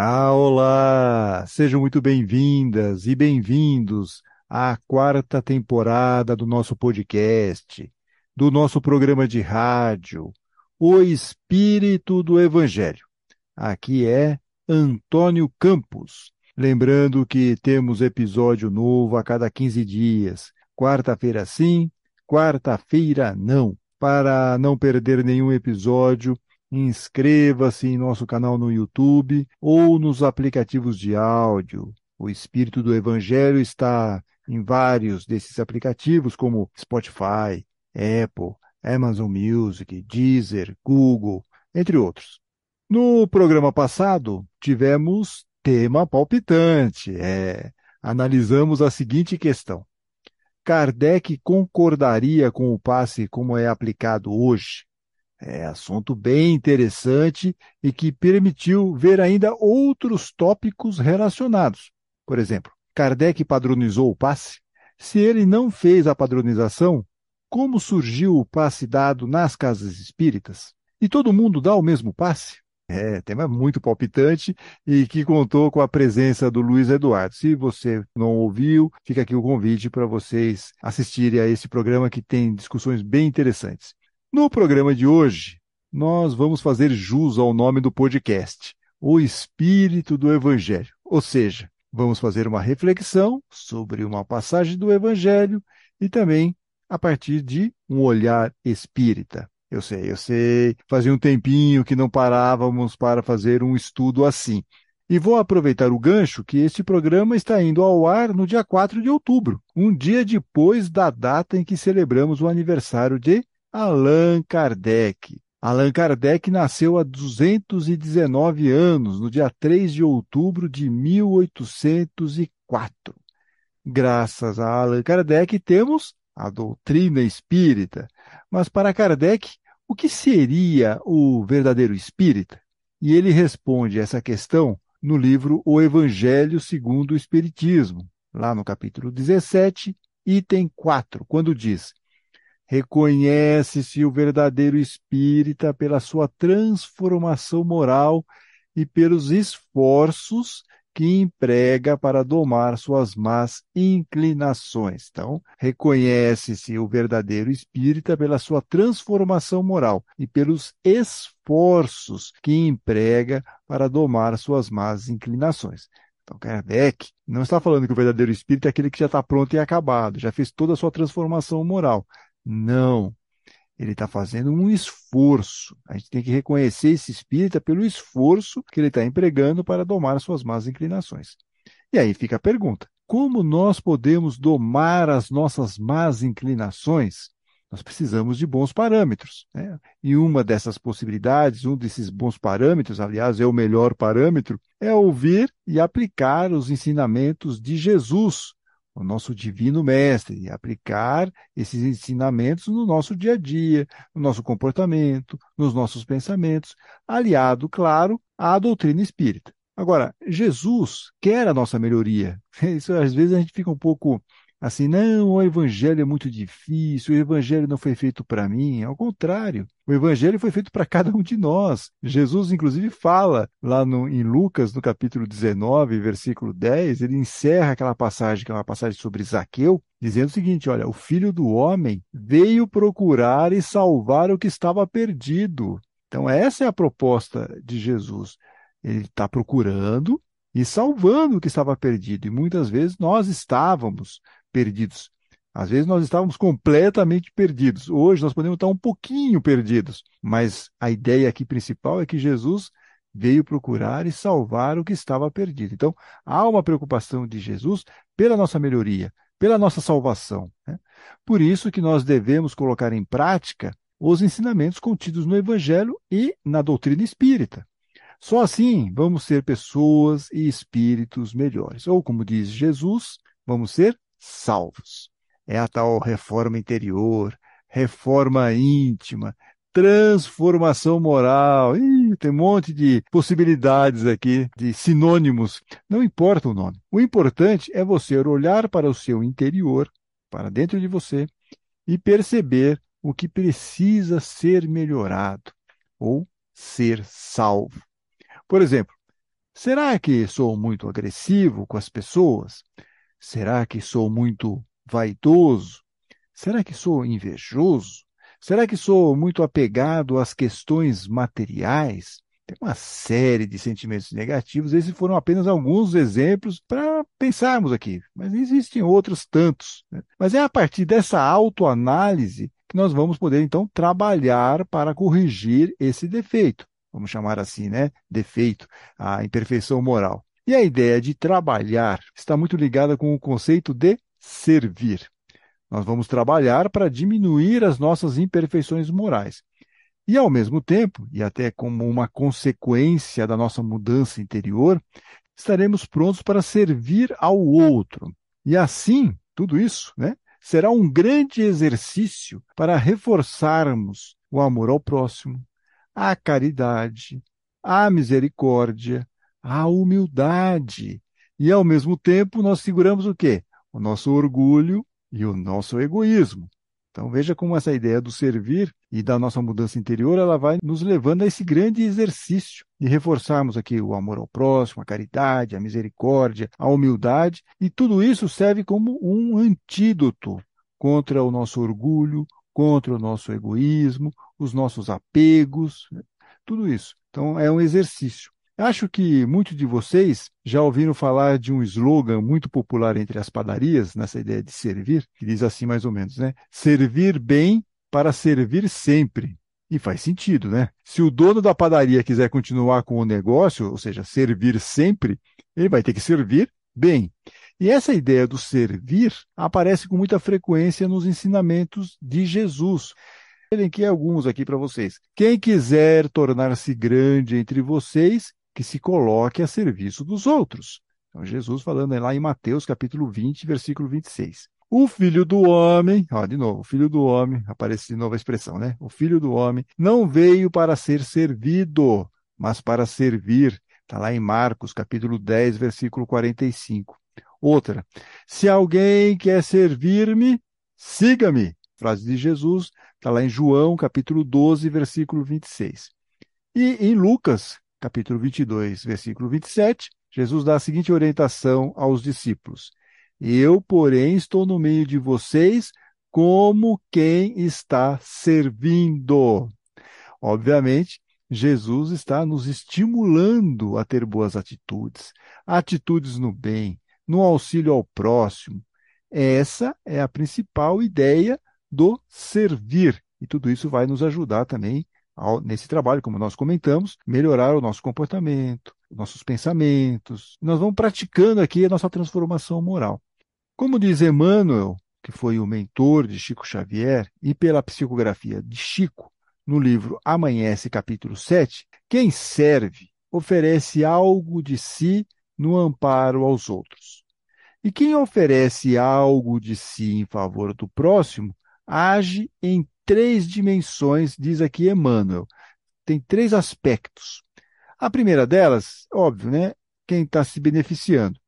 Ah, olá! Sejam muito bem-vindas e bem-vindos à quarta temporada do nosso podcast, do nosso programa de rádio, O Espírito do Evangelho. Aqui é Antônio Campos. Lembrando que temos episódio novo a cada 15 dias. Quarta-feira sim, quarta-feira não. Para não perder nenhum episódio, inscreva-se em nosso canal no YouTube ou nos aplicativos de áudio. O Espírito do Evangelho está em vários desses aplicativos, como Spotify, Apple, Amazon Music, Deezer, Google, entre outros. No programa passado, tivemos tema palpitante. É, analisamos a seguinte questão. Kardec concordaria com o passe como é aplicado hoje? É assunto bem interessante e que permitiu ver ainda outros tópicos relacionados. Por exemplo, Kardec padronizou o passe? Se ele não fez a padronização, como surgiu o passe dado nas casas espíritas? E todo mundo dá o mesmo passe? É, tema muito palpitante e que contou com a presença do Luiz Eduardo. Se você não ouviu, fica aqui o convite para vocês assistirem a esse programa que tem discussões bem interessantes. No programa de hoje, nós vamos fazer jus ao nome do podcast, O Espírito do Evangelho. Ou seja, vamos fazer uma reflexão sobre uma passagem do Evangelho e também a partir de um olhar espírita. Eu sei, eu sei, fazia um tempinho que não parávamos para fazer um estudo assim. E vou aproveitar o gancho que este programa está indo ao ar no dia 4 de outubro, um dia depois da data em que celebramos o aniversário de Allan Kardec. Allan Kardec nasceu há 219 anos, no dia 3 de outubro de 1804. Graças a Allan Kardec temos a doutrina espírita. Mas para Kardec, o que seria o verdadeiro espírita? E ele responde essa questão no livro O Evangelho segundo o Espiritismo, lá no capítulo 17, item 4, quando diz: Reconhece-se o verdadeiro espírita pela sua transformação moral e pelos esforços que emprega para domar suas más inclinações. Então, reconhece-se o verdadeiro espírita pela sua transformação moral e pelos esforços que emprega para domar suas más inclinações. Então, Kardec não está falando que o verdadeiro espírito é aquele que já está pronto e acabado, já fez toda a sua transformação moral. Não. Ele está fazendo um esforço. A gente tem que reconhecer esse espírita pelo esforço que ele está empregando para domar suas más inclinações. E aí fica a pergunta: como nós podemos domar as nossas más inclinações? Nós precisamos de bons parâmetros. Né? E uma dessas possibilidades, um desses bons parâmetros, aliás, é o melhor parâmetro, é ouvir e aplicar os ensinamentos de Jesus o nosso divino mestre e aplicar esses ensinamentos no nosso dia a dia, no nosso comportamento, nos nossos pensamentos, aliado, claro, à doutrina espírita. Agora, Jesus quer a nossa melhoria. Isso às vezes a gente fica um pouco assim, não, o evangelho é muito difícil, o evangelho não foi feito para mim. Ao contrário, o evangelho foi feito para cada um de nós. Jesus, inclusive, fala lá no, em Lucas, no capítulo 19, versículo 10, ele encerra aquela passagem, que é uma passagem sobre Zaqueu, dizendo o seguinte: olha, o filho do homem veio procurar e salvar o que estava perdido. Então, essa é a proposta de Jesus. Ele está procurando e salvando o que estava perdido. E muitas vezes nós estávamos perdidos. Às vezes nós estávamos completamente perdidos. Hoje nós podemos estar um pouquinho perdidos. Mas a ideia aqui principal é que Jesus veio procurar e salvar o que estava perdido. Então, há uma preocupação de Jesus pela nossa melhoria, pela nossa salvação. Né? Por isso que nós devemos colocar em prática os ensinamentos contidos no Evangelho e na doutrina espírita. Só assim vamos ser pessoas e espíritos melhores. Ou, como diz Jesus, vamos ser salvos. É a tal reforma interior, reforma íntima, transformação moral. Ih, tem um monte de possibilidades aqui, de sinônimos. Não importa o nome. O importante é você olhar para o seu interior, para dentro de você, e perceber o que precisa ser melhorado ou ser salvo. Por exemplo, Será que sou muito agressivo com as pessoas? Será que sou muito vaidoso? Será que sou invejoso? Será que sou muito apegado às questões materiais? Tem uma série de sentimentos negativos, esses foram apenas alguns exemplos para pensarmos aqui, mas existem outros tantos. Né? Mas é a partir dessa autoanálise que nós vamos poder, então, trabalhar para corrigir esse defeito. Vamos chamar assim, né? Defeito, a imperfeição moral. E a ideia de trabalhar está muito ligada com o conceito de servir. Nós vamos trabalhar para diminuir as nossas imperfeições morais. E, ao mesmo tempo, e até como uma consequência da nossa mudança interior, estaremos prontos para servir ao outro. E assim, tudo isso né, será um grande exercício para reforçarmos o amor ao próximo, a caridade, a misericórdia, a humildade. E, ao mesmo tempo, nós seguramos o quê? O nosso orgulho e o nosso egoísmo. Então veja como essa ideia do servir e da nossa mudança interior, ela vai nos levando a esse grande exercício de reforçarmos aqui o amor ao próximo, a caridade, a misericórdia, a humildade, e tudo isso serve como um antídoto contra o nosso orgulho, contra o nosso egoísmo, os nossos apegos, tudo isso. Então é um exercício. Acho que muitos de vocês já ouviram falar de um slogan muito popular entre as padarias, nessa ideia de servir, que diz assim mais ou menos, né? Servir bem para servir sempre. E faz sentido, né? Se o dono da padaria quiser continuar com o negócio, ou seja, servir sempre, ele vai ter que servir bem. E essa ideia do servir aparece com muita frequência nos ensinamentos de Jesus. Elenquei alguns aqui para vocês. Quem quiser tornar-se grande entre vocês, que se coloque a serviço dos outros. Então, Jesus falando lá em Mateus capítulo 20, versículo 26. O filho do homem, ó, de novo, o filho do homem, aparece de novo a expressão, né? O filho do homem não veio para ser servido, mas para servir. Está lá em Marcos, capítulo 10, versículo 45. Outra, se alguém quer servir-me, siga-me. Frase de Jesus, está lá em João, capítulo 12, versículo 26. E em Lucas, capítulo 22, versículo 27, Jesus dá a seguinte orientação aos discípulos: Eu, porém, estou no meio de vocês como quem está servindo. Obviamente, Jesus está nos estimulando a ter boas atitudes, atitudes no bem, no auxílio ao próximo. Essa é a principal ideia do servir. E tudo isso vai nos ajudar também nesse trabalho, como nós comentamos, melhorar o nosso comportamento, nossos pensamentos. Nós vamos praticando aqui a nossa transformação moral. Como diz Emmanuel, que foi o mentor de Chico Xavier, e pela psicografia de Chico, no livro Amanhece, capítulo 7, quem serve oferece algo de si no amparo aos outros. E quem oferece algo de si em favor do próximo age em três dimensões, diz aqui Emmanuel. Tem três aspectos. A primeira delas, óbvio, né? Quem está se beneficiando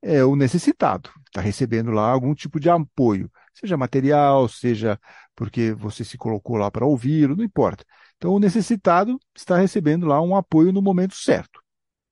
é o necessitado, está recebendo lá algum tipo de apoio, seja material, seja porque você se colocou lá para ouvir, não importa. Então, o necessitado está recebendo lá um apoio no momento certo.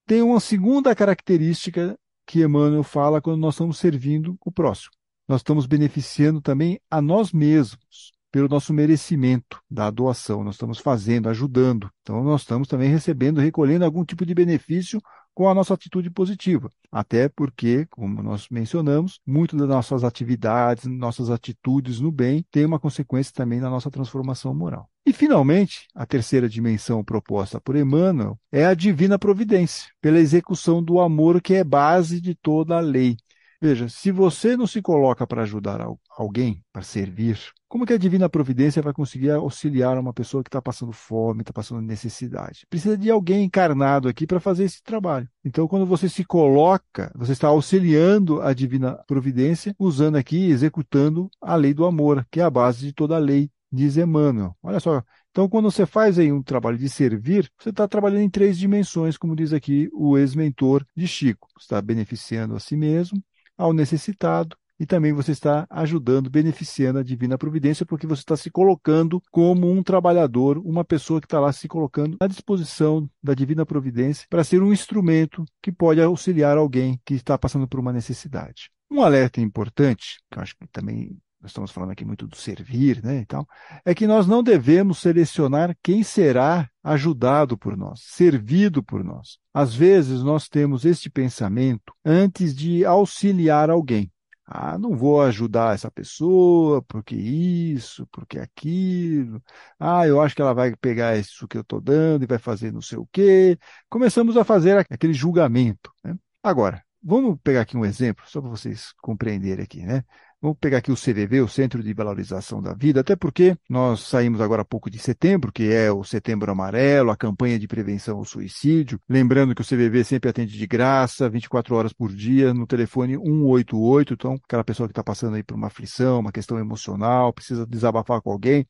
Tem uma segunda característica que Emmanuel fala quando nós estamos servindo o próximo. Nós estamos beneficiando também a nós mesmos pelo nosso merecimento da doação. Nós estamos fazendo, ajudando. Então, nós estamos também recebendo, recolhendo algum tipo de benefício com a nossa atitude positiva. Até porque, como nós mencionamos, muito das nossas atividades, nossas atitudes no bem tem uma consequência também na nossa transformação moral. E, finalmente, a terceira dimensão proposta por Emmanuel é a divina providência, pela execução do amor que é base de toda a lei. Veja, se você não se coloca para ajudar alguém, para servir, como que a divina providência vai conseguir auxiliar uma pessoa que está passando fome, está passando necessidade? Precisa de alguém encarnado aqui para fazer esse trabalho. Então, quando você se coloca, você está auxiliando a divina providência, usando aqui, executando a lei do amor, que é a base de toda a lei, diz Emmanuel. Olha só, então, quando você faz aí um trabalho de servir, você está trabalhando em três dimensões, como diz aqui o ex-mentor de Chico. Você está beneficiando a si mesmo, ao necessitado e também você está ajudando, beneficiando a divina providência, porque você está se colocando como um trabalhador, uma pessoa que está lá se colocando à disposição da divina providência para ser um instrumento que pode auxiliar alguém que está passando por uma necessidade. Um alerta importante, que eu acho que também nós estamos falando aqui muito do servir, né, e tal, é que nós não devemos selecionar quem será ajudado por nós, servido por nós. Às vezes nós temos este pensamento antes de auxiliar alguém. Ah, não vou ajudar essa pessoa porque isso, porque aquilo. Ah, eu acho que ela vai pegar isso que eu estou dando e vai fazer não sei o quê. Começamos a fazer aquele julgamento. Né? Agora, vamos pegar aqui um exemplo, só para vocês compreenderem aqui, né? Vamos pegar aqui o CVV, o Centro de Valorização da Vida, até porque nós saímos agora há pouco de setembro, que é o Setembro Amarelo, a campanha de prevenção ao suicídio. Lembrando que o CVV sempre atende de graça, 24 horas por dia, no telefone 188. Então, aquela pessoa que está passando aí por uma aflição, uma questão emocional, precisa desabafar com alguém,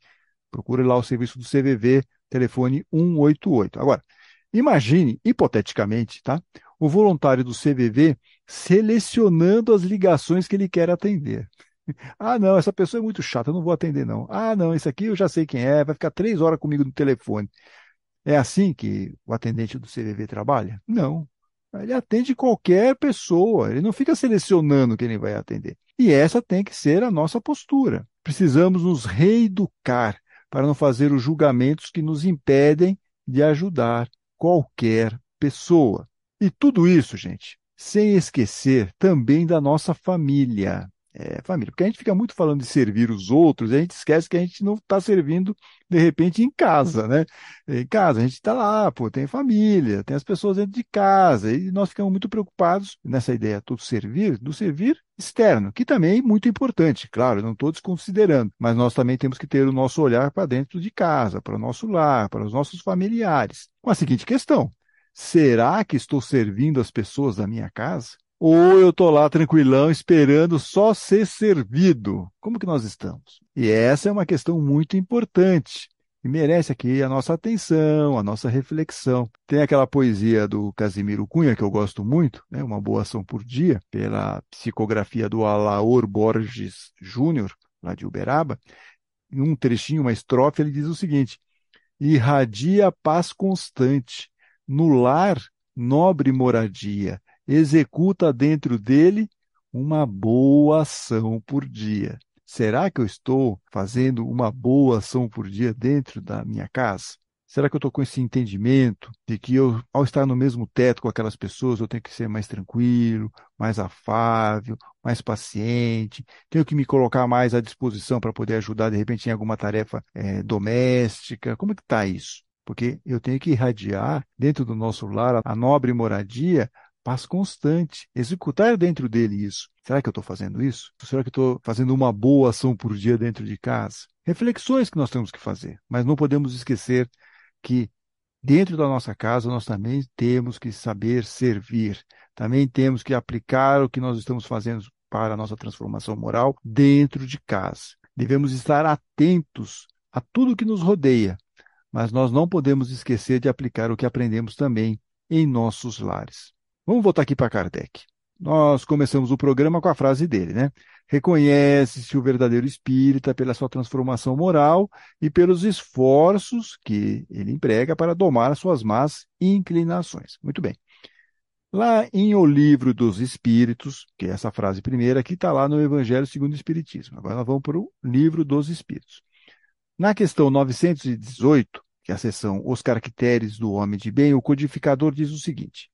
procure lá o serviço do CVV, telefone 188. Agora, imagine, hipoteticamente, tá? O voluntário do CVV selecionando as ligações que ele quer atender. Ah, não, essa pessoa é muito chata, eu não vou atender, não. Ah, não, esse aqui eu já sei quem é, vai ficar três horas comigo no telefone. É assim que o atendente do CVV trabalha? Não. Ele atende qualquer pessoa, ele não fica selecionando quem ele vai atender. E essa tem que ser a nossa postura. Precisamos nos reeducar para não fazer os julgamentos que nos impedem de ajudar qualquer pessoa. E tudo isso, gente, sem esquecer também da nossa família. É, família, porque a gente fica muito falando de servir os outros, e a gente esquece que a gente não está servindo, de repente, em casa, né? Em casa, a gente está lá, pô, tem família, tem as pessoas dentro de casa, e nós ficamos muito preocupados nessa ideia do servir, do servir externo, que também é muito importante, claro, não estou desconsiderando, mas nós também temos que ter o nosso olhar para dentro de casa, para o nosso lar, para os nossos familiares. Com a seguinte questão: será que estou servindo as pessoas da minha casa? Ou eu estou lá tranquilão esperando só ser servido? Como que nós estamos? E essa é uma questão muito importante e merece aqui a nossa atenção, a nossa reflexão. Tem aquela poesia do Casimiro Cunha, que eu gosto muito, né? Uma Boa Ação por Dia, pela psicografia do Alaor Borges Júnior, lá de Uberaba. Em um trechinho, uma estrofe, ele diz o seguinte: Irradia paz constante, no lar nobre moradia, executa dentro dele uma boa ação por dia. Será que eu estou fazendo uma boa ação por dia dentro da minha casa? Será que eu estou com esse entendimento de que eu, ao estar no mesmo teto com aquelas pessoas, eu tenho que ser mais tranquilo, mais afável, mais paciente, tenho que me colocar mais à disposição para poder ajudar, de repente, em alguma tarefa é, doméstica? Como é que está isso? Porque eu tenho que irradiar dentro do nosso lar a nobre moradia, paz constante, executar dentro dele isso. Será que eu estou fazendo isso? Será que estou fazendo uma boa ação por dia dentro de casa? Reflexões que nós temos que fazer, mas não podemos esquecer que dentro da nossa casa nós também temos que saber servir, também temos que aplicar o que nós estamos fazendo para a nossa transformação moral dentro de casa. Devemos estar atentos a tudo que nos rodeia, mas nós não podemos esquecer de aplicar o que aprendemos também em nossos lares. Vamos voltar aqui para Kardec. Nós começamos o programa com a frase dele, né? Reconhece-se o verdadeiro espírita pela sua transformação moral e pelos esforços que ele emprega para domar suas más inclinações. Muito bem. Lá em O Livro dos Espíritos, que é essa frase primeira, que está lá no Evangelho segundo o Espiritismo. Agora nós vamos para o Livro dos Espíritos. Na questão 918, que é a seção Os Caracteres do Homem de Bem, o codificador diz o seguinte: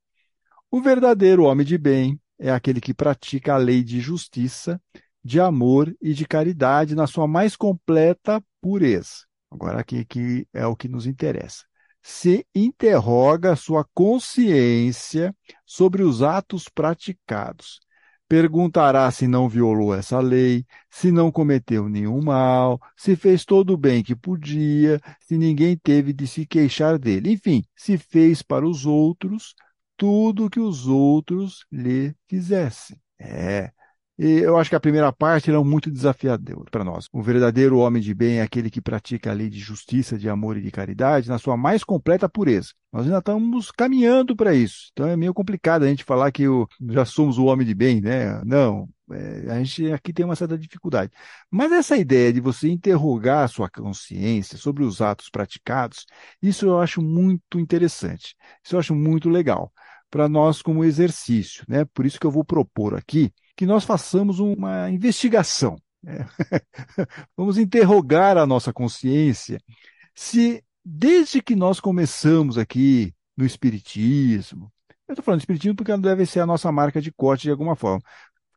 O verdadeiro homem de bem é aquele que pratica a lei de justiça, de amor e de caridade na sua mais completa pureza. Agora, aqui, aqui é o que nos interessa. Se interroga sua consciência sobre os atos praticados perguntará se não violou essa lei, se não cometeu nenhum mal, se fez todo o bem que podia, se ninguém teve de se queixar dele. Enfim, se fez para os outros tudo que os outros lhe fizessem. É, e eu acho que a primeira parte é muito desafiadora para nós. O verdadeiro homem de bem é aquele que pratica a lei de justiça, de amor e de caridade na sua mais completa pureza. Nós ainda estamos caminhando para isso. Então é meio complicado a gente falar que o, já somos o homem de bem, né? Não. É, a gente aqui tem uma certa dificuldade. Mas essa ideia de você interrogar a sua consciência sobre os atos praticados, isso eu acho muito interessante. Isso eu acho muito legal para nós como exercício. Né? Por isso que eu vou propor aqui que nós façamos uma investigação. Né? Vamos interrogar a nossa consciência se, desde que nós começamos aqui no Espiritismo, eu estou falando de Espiritismo porque deve ser a nossa marca de corte de alguma forma.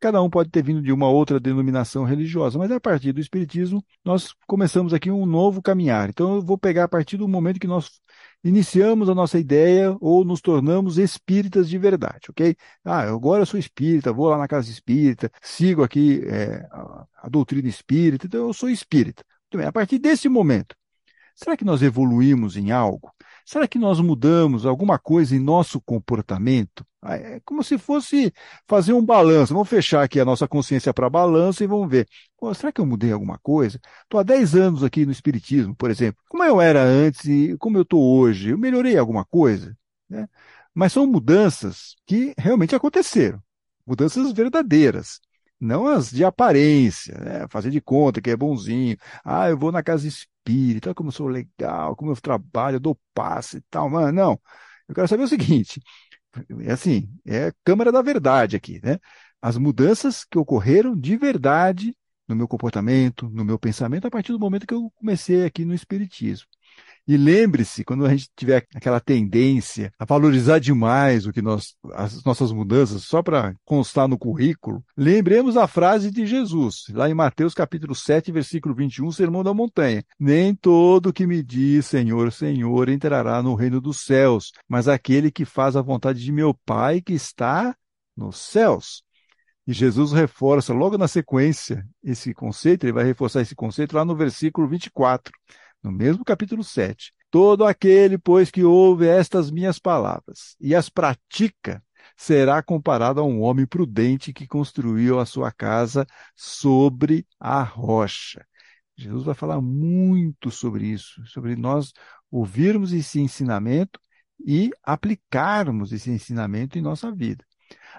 Cada um pode ter vindo de uma outra denominação religiosa, mas a partir do Espiritismo nós começamos aqui um novo caminhar. Então eu vou pegar a partir do momento que nós iniciamos a nossa ideia ou nos tornamos espíritas de verdade, ok? Ah, agora eu sou espírita, vou lá na casa espírita, sigo aqui é, a, doutrina espírita, então eu sou espírita. Muito bem, a partir desse momento, será que nós evoluímos em algo? Será que nós mudamos alguma coisa em nosso comportamento? Ah, é como se fosse fazer um balanço. Vamos fechar aqui a nossa consciência para balanço e vamos ver. Será que eu mudei alguma coisa? Estou há 10 anos aqui no Espiritismo, por exemplo. Como eu era antes e como eu estou hoje? Eu melhorei alguma coisa? Né? Mas são mudanças que realmente aconteceram. Mudanças verdadeiras não as de aparência, né? fazer de conta que é bonzinho. Ah, eu vou na casa espírita, como eu sou legal, como eu trabalho, eu dou passe e tal. Mano, não. Eu quero saber o seguinte: é assim, é câmara da verdade aqui, né? As mudanças que ocorreram de verdade no meu comportamento, no meu pensamento, a partir do momento que eu comecei aqui no Espiritismo. E lembre-se, quando a gente tiver aquela tendência a valorizar demais o que nós, as nossas mudanças, só para constar no currículo, lembremos a frase de Jesus, lá em Mateus capítulo 7, versículo 21, Sermão da Montanha. Nem todo que me diz Senhor, Senhor entrará no reino dos céus, mas aquele que faz a vontade de meu Pai que está nos céus. E Jesus reforça logo na sequência esse conceito, ele vai reforçar esse conceito lá no versículo 24 no mesmo capítulo 7. Todo aquele, pois, que ouve estas minhas palavras e as pratica, será comparado a um homem prudente que construiu a sua casa sobre a rocha. Jesus vai falar muito sobre isso, sobre nós ouvirmos esse ensinamento e aplicarmos esse ensinamento em nossa vida.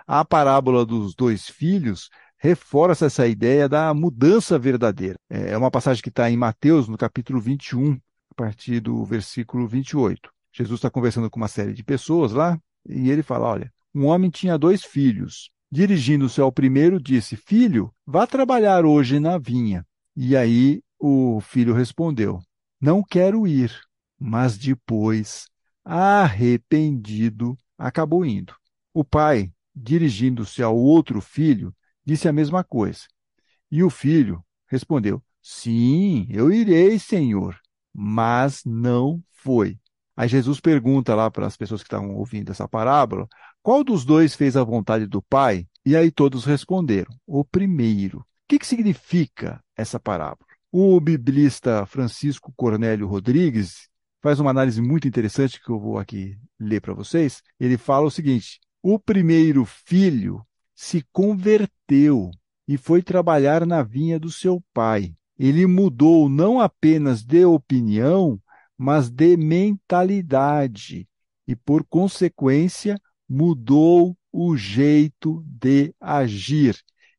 A parábola dos dois filhos reforça essa ideia da mudança verdadeira. É uma passagem que está em Mateus, no capítulo 21, a partir do versículo 28. Jesus está conversando com uma série de pessoas lá, e ele fala: Olha, um homem tinha dois filhos. Dirigindo-se ao primeiro, disse: Filho, vá trabalhar hoje na vinha. E aí o filho respondeu: Não quero ir. Mas depois, arrependido, acabou indo. O pai, dirigindo-se ao outro filho, disse a mesma coisa. E o filho respondeu: Sim, eu irei, Senhor. Mas não foi. Aí Jesus pergunta lá para as pessoas que estavam ouvindo essa parábola: qual dos dois fez a vontade do Pai? E aí todos responderam: o primeiro. O que, que significa essa parábola? O biblista Francisco Cornélio Rodrigues faz uma análise muito interessante que eu vou aqui ler para vocês. Ele fala o seguinte: o primeiro filho se converteu e foi trabalhar na vinha do seu pai. Ele mudou não apenas de opinião, mas de mentalidade e, por consequência, mudou o jeito de agir.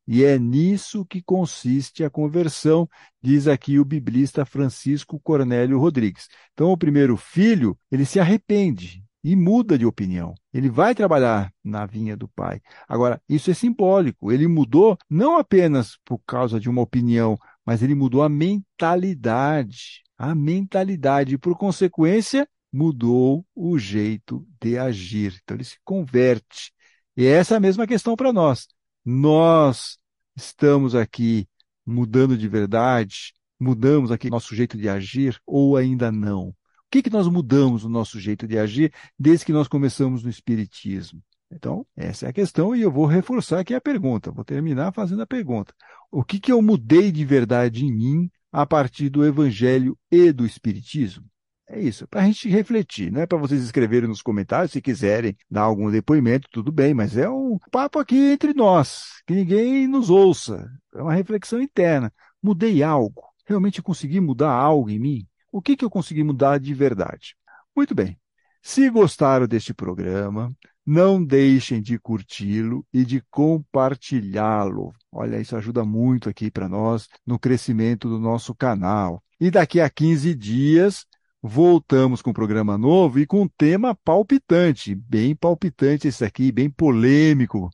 E é nisso que consiste a conversão, diz aqui o biblista Francisco Cornélio Rodrigues. Então, o primeiro filho, ele se arrepende, e muda de opinião. Ele vai trabalhar na vinha do pai. Agora, isso é simbólico. Ele mudou não apenas por causa de uma opinião, mas ele mudou a mentalidade. A mentalidade. E, por consequência, mudou o jeito de agir. Então, ele se converte. E essa é a mesma questão para nós. Nós estamos aqui mudando de verdade? Mudamos aqui nosso jeito de agir ou ainda não? Que, que nós mudamos no nosso jeito de agir desde que nós começamos no Espiritismo? Então, essa é a questão e eu vou reforçar aqui a pergunta. Vou terminar fazendo a pergunta. O que, que eu mudei de verdade em mim a partir do Evangelho e do Espiritismo? É isso, para a gente refletir, não é para vocês escreverem nos comentários, se quiserem dar algum depoimento, tudo bem, mas é um papo aqui entre nós, que ninguém nos ouça, é uma reflexão interna. Mudei algo? Realmente consegui mudar algo em mim? O que, que eu consegui mudar de verdade? Muito bem. Se gostaram deste programa, não deixem de curti-lo e de compartilhá-lo. Olha, isso ajuda muito aqui para nós no crescimento do nosso canal. E daqui a 15 dias voltamos com um programa novo e com um tema palpitante, bem palpitante esse aqui, bem polêmico.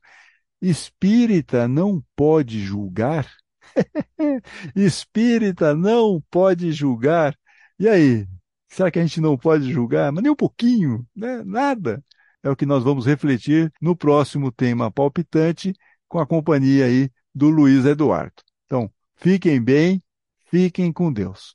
Espírita não pode julgar? Espírita não pode julgar. E aí? Será que a gente não pode julgar? Mas nem um pouquinho, né? Nada. É o que nós vamos refletir no próximo tema palpitante com a companhia aí do Luiz Eduardo. Então, fiquem bem, fiquem com Deus.